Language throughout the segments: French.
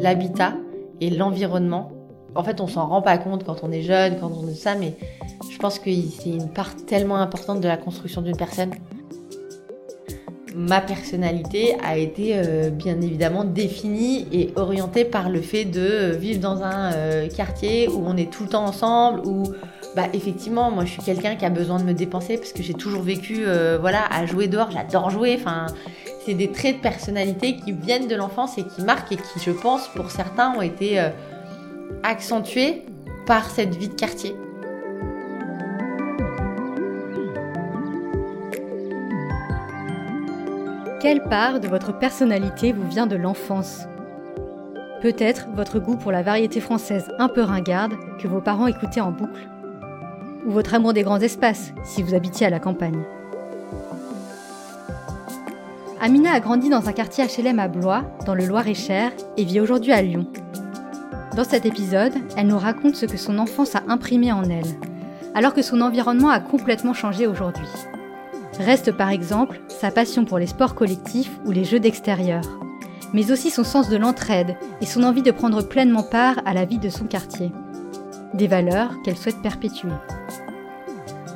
L'habitat et l'environnement. En fait, on s'en rend pas compte quand on est jeune, quand on est ça, mais je pense que c'est une part tellement importante de la construction d'une personne ma personnalité a été euh, bien évidemment définie et orientée par le fait de vivre dans un euh, quartier où on est tout le temps ensemble, où bah effectivement moi je suis quelqu'un qui a besoin de me dépenser parce que j'ai toujours vécu euh, voilà à jouer dehors, j'adore jouer, enfin c'est des traits de personnalité qui viennent de l'enfance et qui marquent et qui je pense pour certains ont été accentués par cette vie de quartier. Quelle part de votre personnalité vous vient de l'enfance? Peut-être votre goût pour la variété française un peu ringarde que vos parents écoutaient en boucle? Ou votre amour des grands espaces, si vous habitiez à la campagne. Amina a grandi dans un quartier HLM à Blois, dans le Loir-et-Cher, et vit aujourd'hui à Lyon. Dans cet épisode, elle nous raconte ce que son enfance a imprimé en elle, alors que son environnement a complètement changé aujourd'hui. Reste par exemple sa passion pour les sports collectifs ou les jeux d'extérieur, mais aussi son sens de l'entraide et son envie de prendre pleinement part à la vie de son quartier. Des valeurs qu'elle souhaite perpétuer.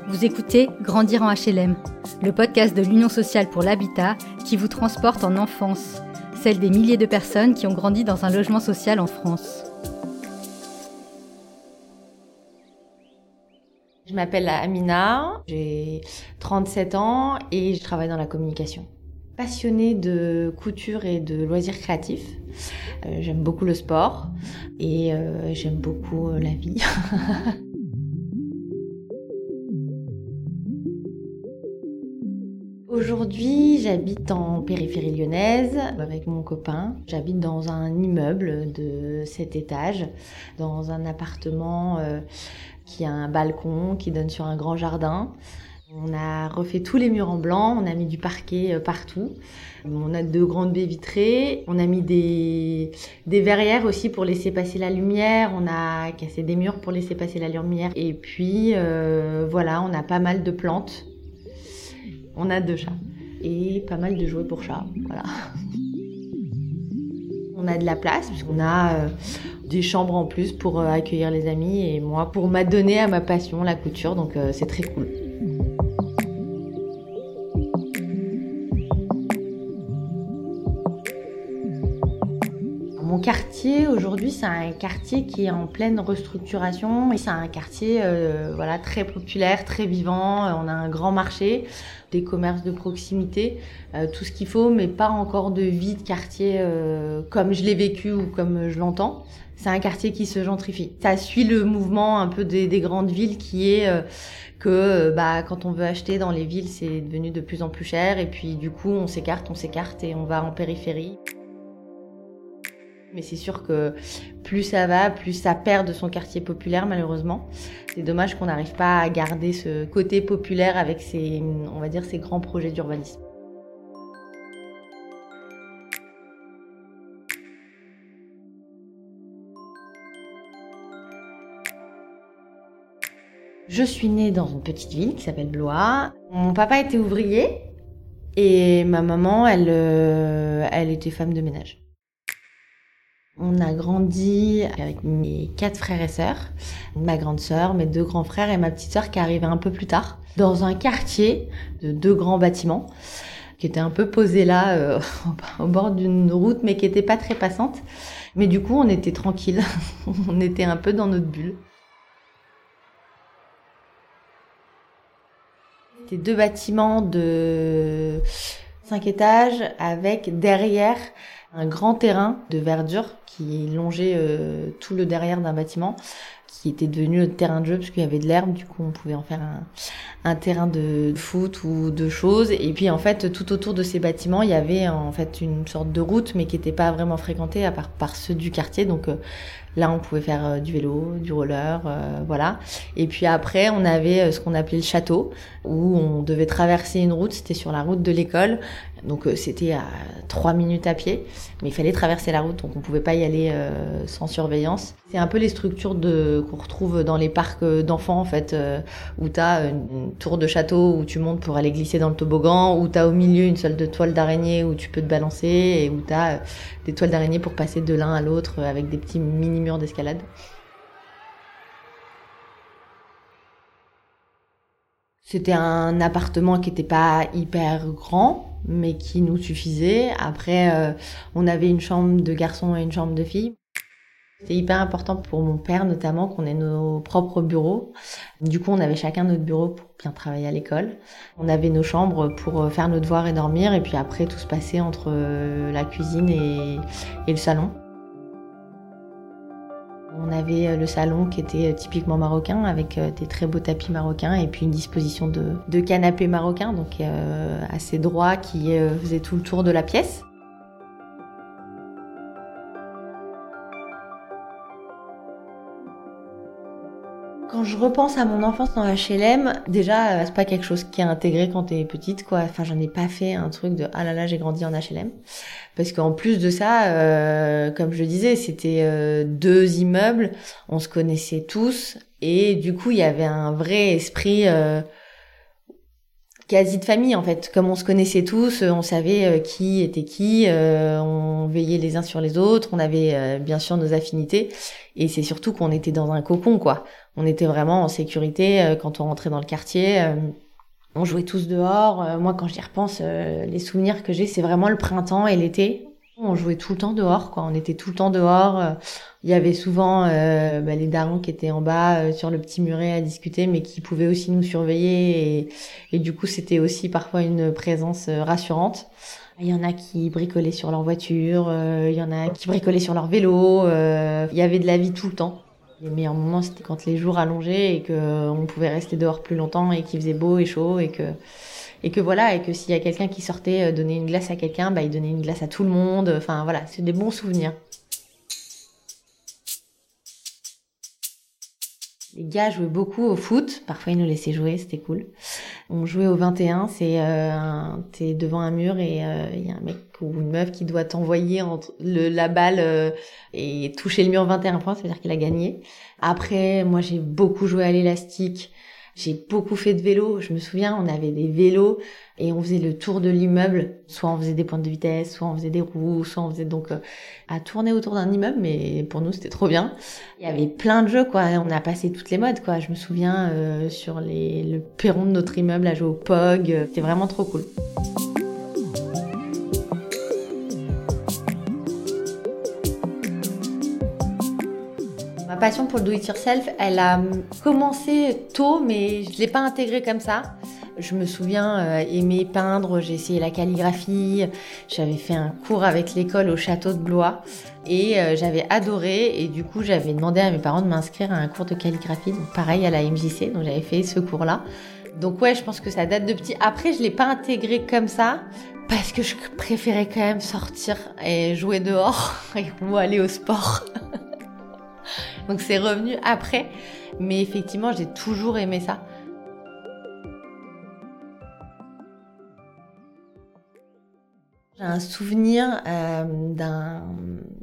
Vous écoutez Grandir en HLM, le podcast de l'Union sociale pour l'habitat qui vous transporte en enfance, celle des milliers de personnes qui ont grandi dans un logement social en France. Je m'appelle Amina, j'ai 37 ans et je travaille dans la communication. Passionnée de couture et de loisirs créatifs. Euh, j'aime beaucoup le sport et euh, j'aime beaucoup euh, la vie. Aujourd'hui, j'habite en périphérie lyonnaise avec mon copain. J'habite dans un immeuble de 7 étages, dans un appartement qui a un balcon qui donne sur un grand jardin. On a refait tous les murs en blanc, on a mis du parquet euh, partout. On a deux grandes baies vitrées, on a mis des, verrières aussi pour laisser passer la lumière, on a cassé des murs pour laisser passer la lumière. Et puis euh, voilà, on a pas mal de plantes. On a deux chats et pas mal de jouets pour chats. Voilà. On a de la place puisqu'on a euh, des chambres en plus pour accueillir les amis et moi pour m'adonner à ma passion, la couture. Donc c'est très cool. Aujourd'hui, c'est un quartier qui est en pleine restructuration. C'est un quartier euh, voilà très populaire, très vivant. On a un grand marché, des commerces de proximité, tout ce qu'il faut, mais pas encore de vie de quartier comme je l'ai vécu ou comme je l'entends c'est un quartier qui se gentrifie. Ça suit le mouvement un peu des, grandes villes qui est euh, que euh, bah, quand on veut acheter dans les villes, c'est devenu de plus en plus cher et puis du coup on s'écarte, on s'écarte et on va en périphérie. Mais c'est sûr que plus ça va, plus ça perd de son quartier populaire malheureusement. C'est dommage qu'on n'arrive pas à garder ce côté populaire avec ces, grands projets d'urbanisme. Je suis née dans une petite ville qui s'appelle Blois. Mon papa était ouvrier et ma maman, elle, euh, elle était femme de ménage. On a grandi avec mes quatre frères et sœurs, ma grande sœur, mes deux grands frères et ma petite sœur qui arrivait un peu plus tard, dans un quartier de deux grands bâtiments qui était un peu posé là euh, au bord d'une route mais qui était pas très passante. Mais du coup, on était tranquille. on était un peu dans notre bulle. deux bâtiments de 5 étages avec derrière un grand terrain de verdure qui longeait euh, tout le derrière d'un bâtiment qui était devenu notre terrain de jeu parce qu'il y avait de l'herbe, du coup on pouvait en faire un, terrain de foot ou de choses. Et puis en fait tout autour de ces bâtiments il y avait en fait une sorte de route mais qui n'était pas vraiment fréquentée à part par ceux du quartier. Donc euh, Là, on pouvait faire euh, du vélo, du roller, euh, voilà. Et puis après, on avait euh, ce qu'on appelait le château, où on devait traverser une route. C'était sur la route de l'école. Donc c'était à trois minutes à pied, mais il fallait traverser la route, donc on pouvait pas y aller sans surveillance. C'est un peu les structures de qu'on retrouve dans les parcs d'enfants en fait, où tu as une tour de château où tu montes pour aller glisser dans le toboggan, où tu as au milieu une seule de toile d'araignée où tu peux te balancer, et où tu as des toiles d'araignée pour passer de l'un à l'autre avec des petits mini d'escalade. C'était un appartement qui n'était pas hyper grand, mais qui nous suffisait. Après, euh, on avait une chambre de garçon et une chambre de fille. C'était hyper important pour mon père notamment qu'on ait nos propres bureaux. Du coup, on avait chacun notre bureau pour bien travailler à l'école. On avait nos chambres pour faire nos devoirs et dormir. Et puis après, tout se passait entre euh, la cuisine et le salon. On avait euh, le salon qui était euh, typiquement marocain avec euh, des très beaux tapis marocains et puis une disposition de, canapés marocains, donc assez droit, qui faisait tout le tour de la pièce. Quand je repense à mon enfance dans HLM, déjà, c'est pas quelque chose qui est intégré quand t'es petite, quoi. Enfin, j'en ai pas fait un truc de ah là là, j'ai grandi en HLM. Parce qu'en plus de ça, euh, comme je disais, c'était euh, deux immeubles, on se connaissait tous, et du coup, il y avait un vrai esprit euh, quasi de famille en fait. Comme on se connaissait tous, on savait qui était qui, on veillait les uns sur les autres, on avait bien sûr nos affinités, et c'est surtout qu'on était dans un cocon quoi. On était vraiment en sécurité quand on rentrait dans le quartier on jouait tous dehors. Euh, moi, quand j'y repense, euh, les souvenirs que j'ai, c'est vraiment le printemps et l'été. On jouait tout le temps dehors, quoi. On était tout le temps dehors. Euh, il y avait souvent bah, les darons qui étaient en bas sur le petit muret à discuter, mais qui pouvaient aussi nous surveiller. Et, et du coup, c'était aussi parfois une présence rassurante. Il y en a qui bricolaient sur leur voiture, il y en a qui bricolaient sur leur vélo. il y avait de la vie tout le temps. Les meilleurs moments, c'était quand les jours allongeaient et qu'on pouvait rester dehors plus longtemps et qu'il faisait beau et chaud et que et que voilà et que s'il y a quelqu'un qui sortait euh, donner une glace à quelqu'un, bah il donnait une glace à tout le monde. Enfin voilà, c'est des bons souvenirs. Les gars jouaient beaucoup au foot. Parfois, ils nous laissaient jouer, c'était cool. On jouait au 21, c'est euh, t'es devant un mur et il euh, y a un mec ou une meuf qui doit t'envoyer entre le, la balle euh, et toucher le mur 21 points, ça veut dire qu'il a gagné. Après, moi, j'ai beaucoup joué à l'élastique. J'ai beaucoup fait de vélo. Je me souviens, on avait des vélos et on faisait le tour de l'immeuble. Soit on faisait des pointes de vitesse, soit on faisait des roues, soit on faisait donc euh, à tourner autour d'un immeuble. Mais pour nous, c'était trop bien. Il y avait plein de jeux, quoi. On a passé toutes les modes, quoi. Je me souviens euh, sur les, le perron de notre immeuble à jouer au POG. C'était vraiment trop cool. Passion pour le do-it-yourself, elle a commencé tôt, mais je l'ai pas intégrée comme ça. Je me souviens euh, aimer peindre, j'ai essayé la calligraphie, j'avais fait un cours avec l'école au château de Blois et euh, j'avais adoré et du coup j'avais demandé à mes parents de m'inscrire à un cours de calligraphie, donc pareil à la MJC, donc j'avais fait ce cours-là. Donc ouais, je pense que ça date de petit. Après, je l'ai pas intégré comme ça parce que je préférais quand même sortir et jouer dehors ou aller au sport. Donc c'est revenu après. Mais effectivement, j'ai toujours aimé ça. Un souvenir euh,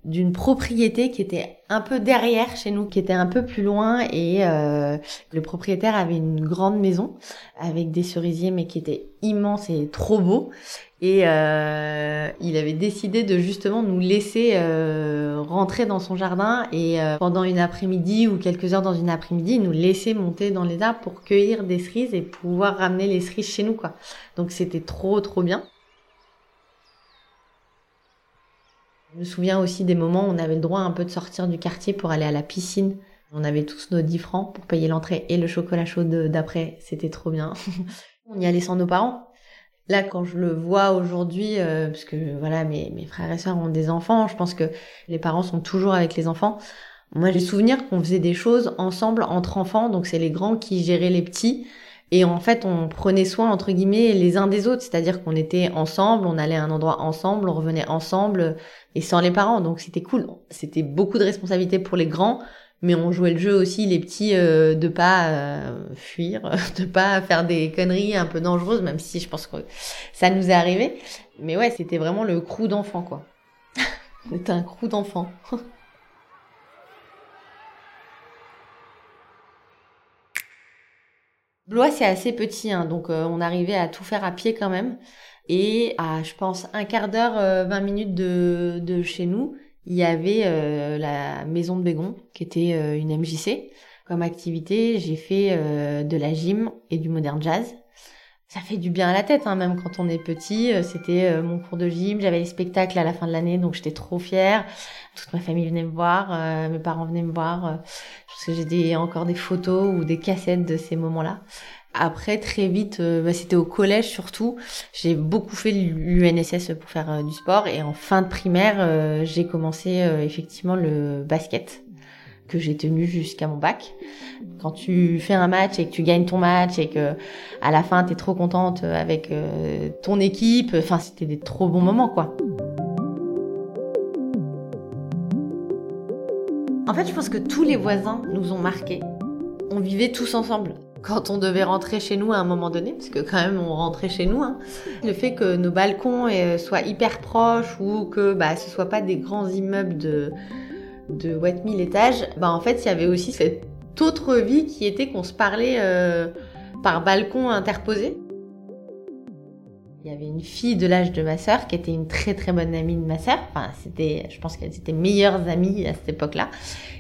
d'une propriété qui était un peu derrière chez nous, qui était un peu plus loin et euh, le propriétaire avait une grande maison avec des cerisiers mais qui était immense et trop beau et euh, il avait décidé de justement nous laisser rentrer dans son jardin et pendant une après-midi ou quelques heures dans une après-midi, nous laisser monter dans les arbres pour cueillir des cerises et pouvoir ramener les cerises chez nous quoi. Donc c'était trop trop bien. Je me souviens aussi des moments où on avait le droit un peu de sortir du quartier pour aller à la piscine. On avait tous nos 10 francs pour payer l'entrée et le chocolat chaud d'après. C'était trop bien. on y allait sans nos parents. Là, quand je le vois aujourd'hui, euh, parce que voilà, mes, frères et sœurs ont des enfants, je pense que les parents sont toujours avec les enfants. Moi, j'ai souvenir qu'on faisait des choses ensemble entre enfants, donc c'est les grands qui géraient les petits. Et en fait, on prenait soin, entre guillemets, les uns des autres. C'est-à-dire qu'on était ensemble, on allait à un endroit ensemble, on revenait ensemble et sans les parents. Donc c'était cool. C'était beaucoup de responsabilités pour les grands, mais on jouait le jeu aussi, les petits, euh, de pas euh, fuir, de pas faire des conneries un peu dangereuses, même si je pense que ça nous est arrivé. Mais ouais, c'était vraiment le crew d'enfants, quoi. c'était un crew d'enfants. Blois, c'est assez petit, hein, donc euh, on arrivait à tout faire à pied quand même. Et à, je pense, un quart d'heure, 20 euh, minutes de, de, chez nous, il y avait euh, la maison de Bégon, qui était une MJC. Comme activité, j'ai fait de la gym et du modern jazz. Ça fait du bien à la tête, hein, même quand on est petit. C'était mon cours de gym, j'avais les spectacles à la fin de l'année, donc j'étais trop fière. Toute ma famille venait me voir, mes parents venaient me voir parce que j'ai encore des photos ou des cassettes de ces moments-là. Après, très vite, euh, bah, c'était au collège surtout. J'ai beaucoup fait l'UNSS pour faire euh, du sport et en fin de primaire, euh, j'ai commencé effectivement le basket que j'ai tenu jusqu'à mon bac. Quand tu fais un match et que tu gagnes ton match et que à la fin tu es trop contente avec ton équipe, enfin c'était des trop bons moments quoi. En fait, je pense que tous les voisins nous ont marqués. On vivait tous ensemble. Quand on devait rentrer chez nous à un moment donné, parce que quand même on rentrait chez nous, hein, le fait que nos balcons euh, soient hyper proches ou que bah, ce soit pas des grands immeubles de, de 1000 étages, bah en fait il y avait aussi cette autre vie qui était qu'on se parlait euh, par balcon interposé. Il y avait une fille de l'âge de ma sœur qui était une très très bonne amie de ma sœur. Enfin, c'était, je pense qu'elles étaient meilleures amies à cette époque-là.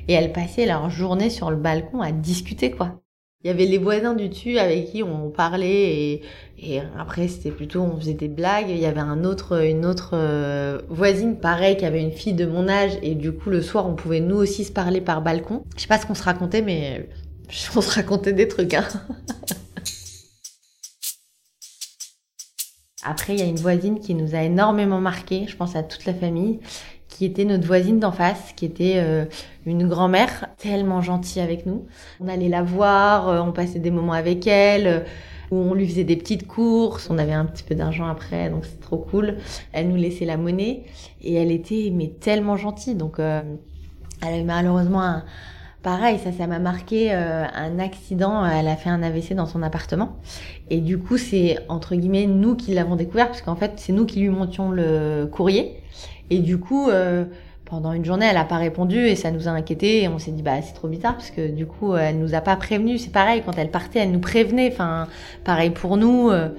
Et elles passaient leur journée sur le balcon à discuter, quoi. Il y avait les voisins du dessus avec qui on parlait et, après c'était plutôt on faisait des blagues. Il y avait une autre euh, voisine pareil qui avait une fille de mon âge et du coup le soir on pouvait nous aussi se parler par balcon. Je sais pas ce qu'on se racontait mais on se racontait des trucs. Hein. Après, il y a une voisine qui nous a énormément marqué, je pense à toute la famille, qui était notre voisine d'en face, qui était euh, une grand-mère tellement gentille avec nous. On allait la voir, euh, on passait des moments avec elle, euh, où on lui faisait des petites courses, on avait un petit peu d'argent après, donc c'est trop cool. Elle nous laissait la monnaie et elle était mais tellement gentille, donc elle avait malheureusement un Pareil, ça, ça m'a marqué un accident. Elle a fait un AVC dans son appartement. Et du coup, c'est entre guillemets nous qui l'avons découvert, parce qu'en fait, c'est nous qui lui montions le courrier. Et du coup, euh, pendant une journée, elle a pas répondu et ça nous a inquiété. Et on s'est dit, bah, c'est trop bizarre, parce que du coup, elle nous a pas prévenu. C'est pareil, quand elle partait, elle nous prévenait. Enfin, pareil pour nous. Euh.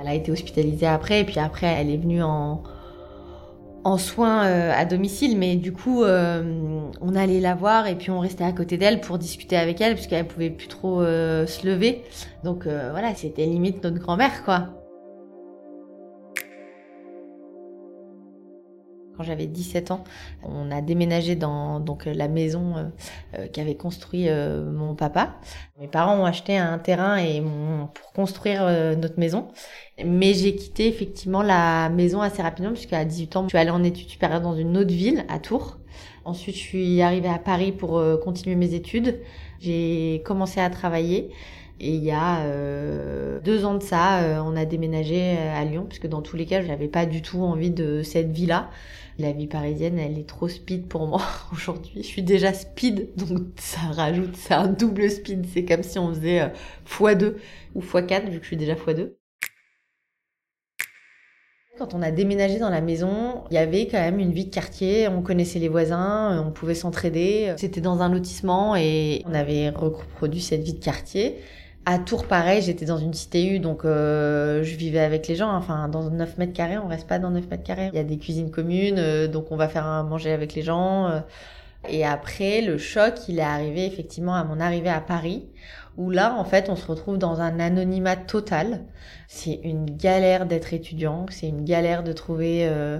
Elle a été hospitalisée après, et puis après, elle est venue en soins euh, à domicile, mais du coup, on allait la voir et puis on restait à côté d'elle pour discuter avec elle puisqu'elle pouvait plus trop se lever. Donc voilà, c'était limite notre grand-mère, quoi. Quand j'avais 17 ans, on a déménagé dans donc la maison qu'avait construit mon papa. Mes parents ont acheté un terrain et pour construire notre maison. Mais j'ai quitté effectivement la maison assez rapidement puisqu'à 18 ans, je suis allée en études supérieures dans une autre ville, à Tours. Ensuite, je suis arrivée à Paris pour euh, continuer mes études. J'ai commencé à travailler. Et il y a euh, deux ans de ça, euh, on a déménagé à Lyon, puisque dans tous les cas, je n'avais pas du tout envie de cette vie-là. La vie parisienne, elle est trop speed pour moi aujourd'hui. Je suis déjà speed, donc ça rajoute, c'est un double speed. C'est comme si on faisait x2 ou x4, vu que je suis déjà x2. Quand on a déménagé dans la maison, il y avait quand même une vie de quartier, on connaissait les voisins, on pouvait s'entraider. C'était dans un lotissement et on avait reproduit cette vie de quartier. À Tours, pareil, j'étais dans une cité U, donc euh, je vivais avec les gens. Enfin, dans 9 mètres carrés, on reste pas dans 9 mètres carrés. Il y a des cuisines communes, euh, donc on va faire un manger avec les gens. Euh. Et après, le choc, il est arrivé effectivement à mon arrivée à Paris, où là, en fait, on se retrouve dans un anonymat total. C'est une galère d'être étudiant, c'est une galère de trouver euh,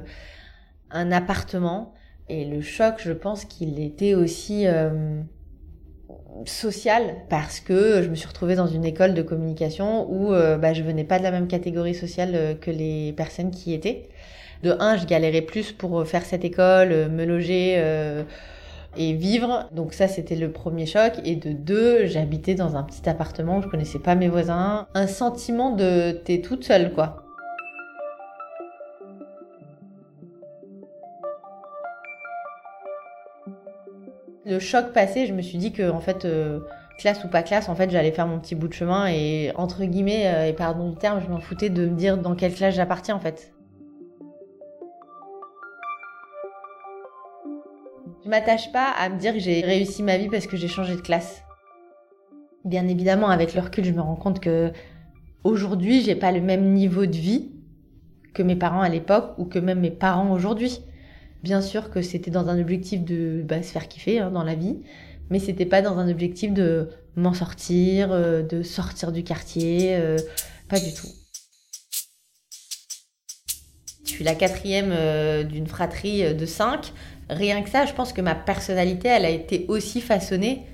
un appartement. Et le choc, je pense qu'il était aussi euh, social parce que je me suis retrouvée dans une école de communication où euh, bah, je venais pas de la même catégorie sociale que les personnes qui y étaient. De un, je galérais plus pour faire cette école, me loger et vivre. Donc ça, c'était le premier choc. Et de deux, j'habitais dans un petit appartement où je connaissais pas mes voisins. Un sentiment de t'es toute seule, quoi. Choc passé, je me suis dit que en fait, euh, classe ou pas classe, en fait, j'allais faire mon petit bout de chemin et entre guillemets, euh, et pardon du terme, je m'en foutais de me dire dans quelle classe j'appartiens en fait. Je m'attache pas à me dire que j'ai réussi ma vie parce que j'ai changé de classe. Bien évidemment, avec le recul, je me rends compte que aujourd'hui, j'ai pas le même niveau de vie que mes parents à l'époque ou que même mes parents aujourd'hui. Bien sûr que c'était dans un objectif de bah, se faire kiffer hein, dans la vie, mais c'était pas dans un objectif de m'en sortir, euh, de sortir du quartier, euh, pas du tout. Je suis la quatrième euh, d'une fratrie de cinq. Rien que ça, je pense que ma personnalité, elle a été aussi façonnée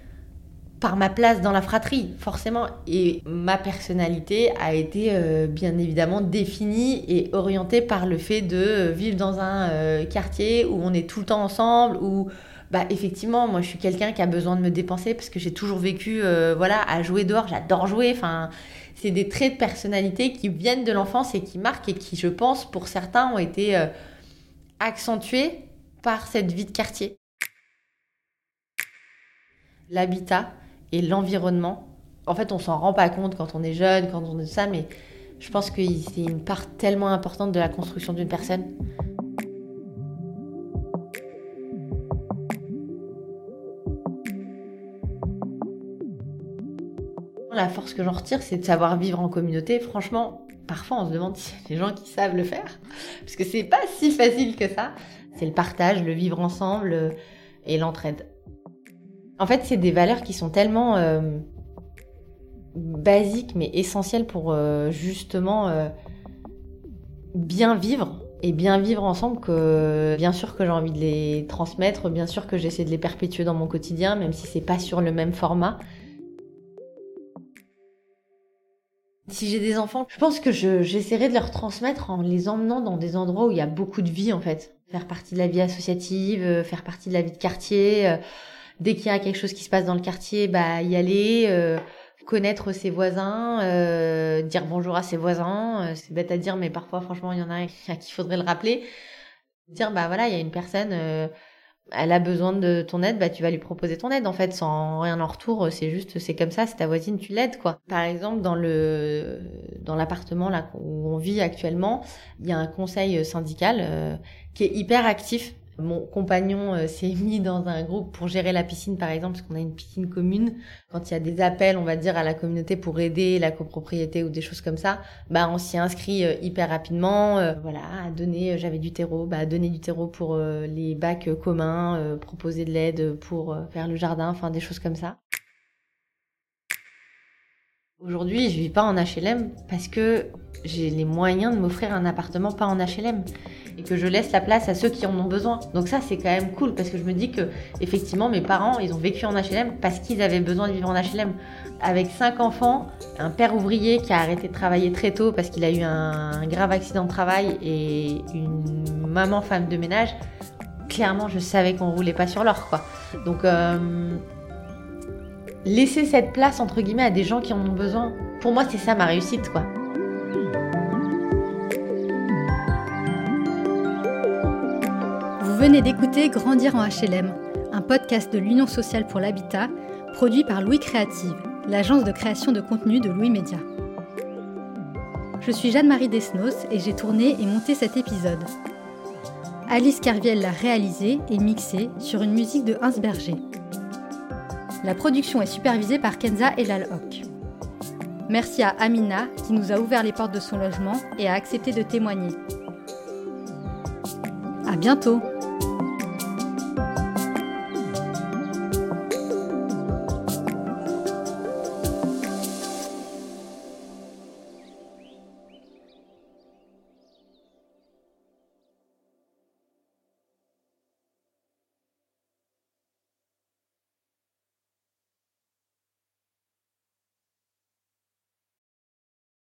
par ma place dans la fratrie, forcément. Et ma personnalité a été euh, bien évidemment définie et orientée par le fait de vivre dans un euh, quartier où on est tout le temps ensemble, où bah effectivement, moi je suis quelqu'un qui a besoin de me dépenser parce que j'ai toujours vécu euh, voilà à jouer dehors, j'adore jouer. Enfin, c'est des traits de personnalité qui viennent de l'enfance et qui marquent et qui, je pense, pour certains, ont été accentués par cette vie de quartier. L'habitat, et l'environnement. En fait, on s'en rend pas compte quand on est jeune, quand on est ça, mais je pense que c'est une part tellement importante de la construction d'une personne. La force que j'en retire, c'est de savoir vivre en communauté. Franchement, parfois on se demande a des gens qui savent le faire, parce que c'est pas si facile que ça. C'est le partage, le vivre ensemble euh, et l'entraide. En fait, c'est des valeurs qui sont tellement euh, basiques mais essentielles pour euh, justement euh, bien vivre et bien vivre ensemble que bien sûr que j'ai envie de les transmettre, bien sûr que j'essaie de les perpétuer dans mon quotidien, même si c'est pas sur le même format. Si j'ai des enfants, je pense que j'essaierai de leur transmettre en les emmenant dans des endroits où il y a beaucoup de vie en fait. Faire partie de la vie associative, faire partie de la vie de quartier dès qu'il y a quelque chose qui se passe dans le quartier, bah y aller, euh, connaître ses voisins, euh, dire bonjour à ses voisins. Euh, c'est bête à dire, mais parfois, franchement, il y en a à qui faudrait le rappeler. Dire bah voilà, il y a une personne, elle a besoin de ton aide, bah tu vas lui proposer ton aide en fait, sans rien en retour. C'est juste, c'est comme ça, c'est ta voisine, tu l'aides quoi. Par exemple, dans le dans l'appartement là où on vit actuellement, il y a un conseil syndical qui est hyper actif mon compagnon euh, s'est mis dans un groupe pour gérer la piscine, par exemple, parce qu'on a une piscine commune. Quand il y a des appels, on va dire, à la communauté pour aider la copropriété ou des choses comme ça, bah on s'y inscrit euh, hyper rapidement. Euh, voilà, à donner, j'avais du terreau, bah donner du terreau pour les bacs communs, proposer de l'aide pour faire le jardin, enfin des choses comme ça. Aujourd'hui, je vis pas en HLM parce que j'ai les moyens de m'offrir un appartement pas en HLM et que je laisse la place à ceux qui en ont besoin. Donc ça, c'est quand même cool parce que je me dis que effectivement, mes parents, ils ont vécu en HLM parce qu'ils avaient besoin de vivre en HLM. Avec cinq enfants, un père ouvrier qui a arrêté de travailler très tôt parce qu'il a eu un grave accident de travail et une maman femme de ménage, clairement, je savais qu'on roulait pas sur l'or, quoi. Donc euh, laisser cette place entre guillemets à des gens qui en ont besoin. Pour moi, c'est ça ma réussite, quoi. Venez d'écouter Grandir en HLM, un podcast de l'Union sociale pour l'habitat, produit par Louis Créative, l'agence de création de contenu de Louis Média. Je suis Jeanne-Marie Desnos et j'ai tourné et monté cet épisode. Alice Carviel l'a réalisé et mixé sur une musique de Hans Berger. La production est supervisée par Kenza Elalhok. Merci à Amina qui nous a ouvert les portes de son logement et a accepté de témoigner. À bientôt!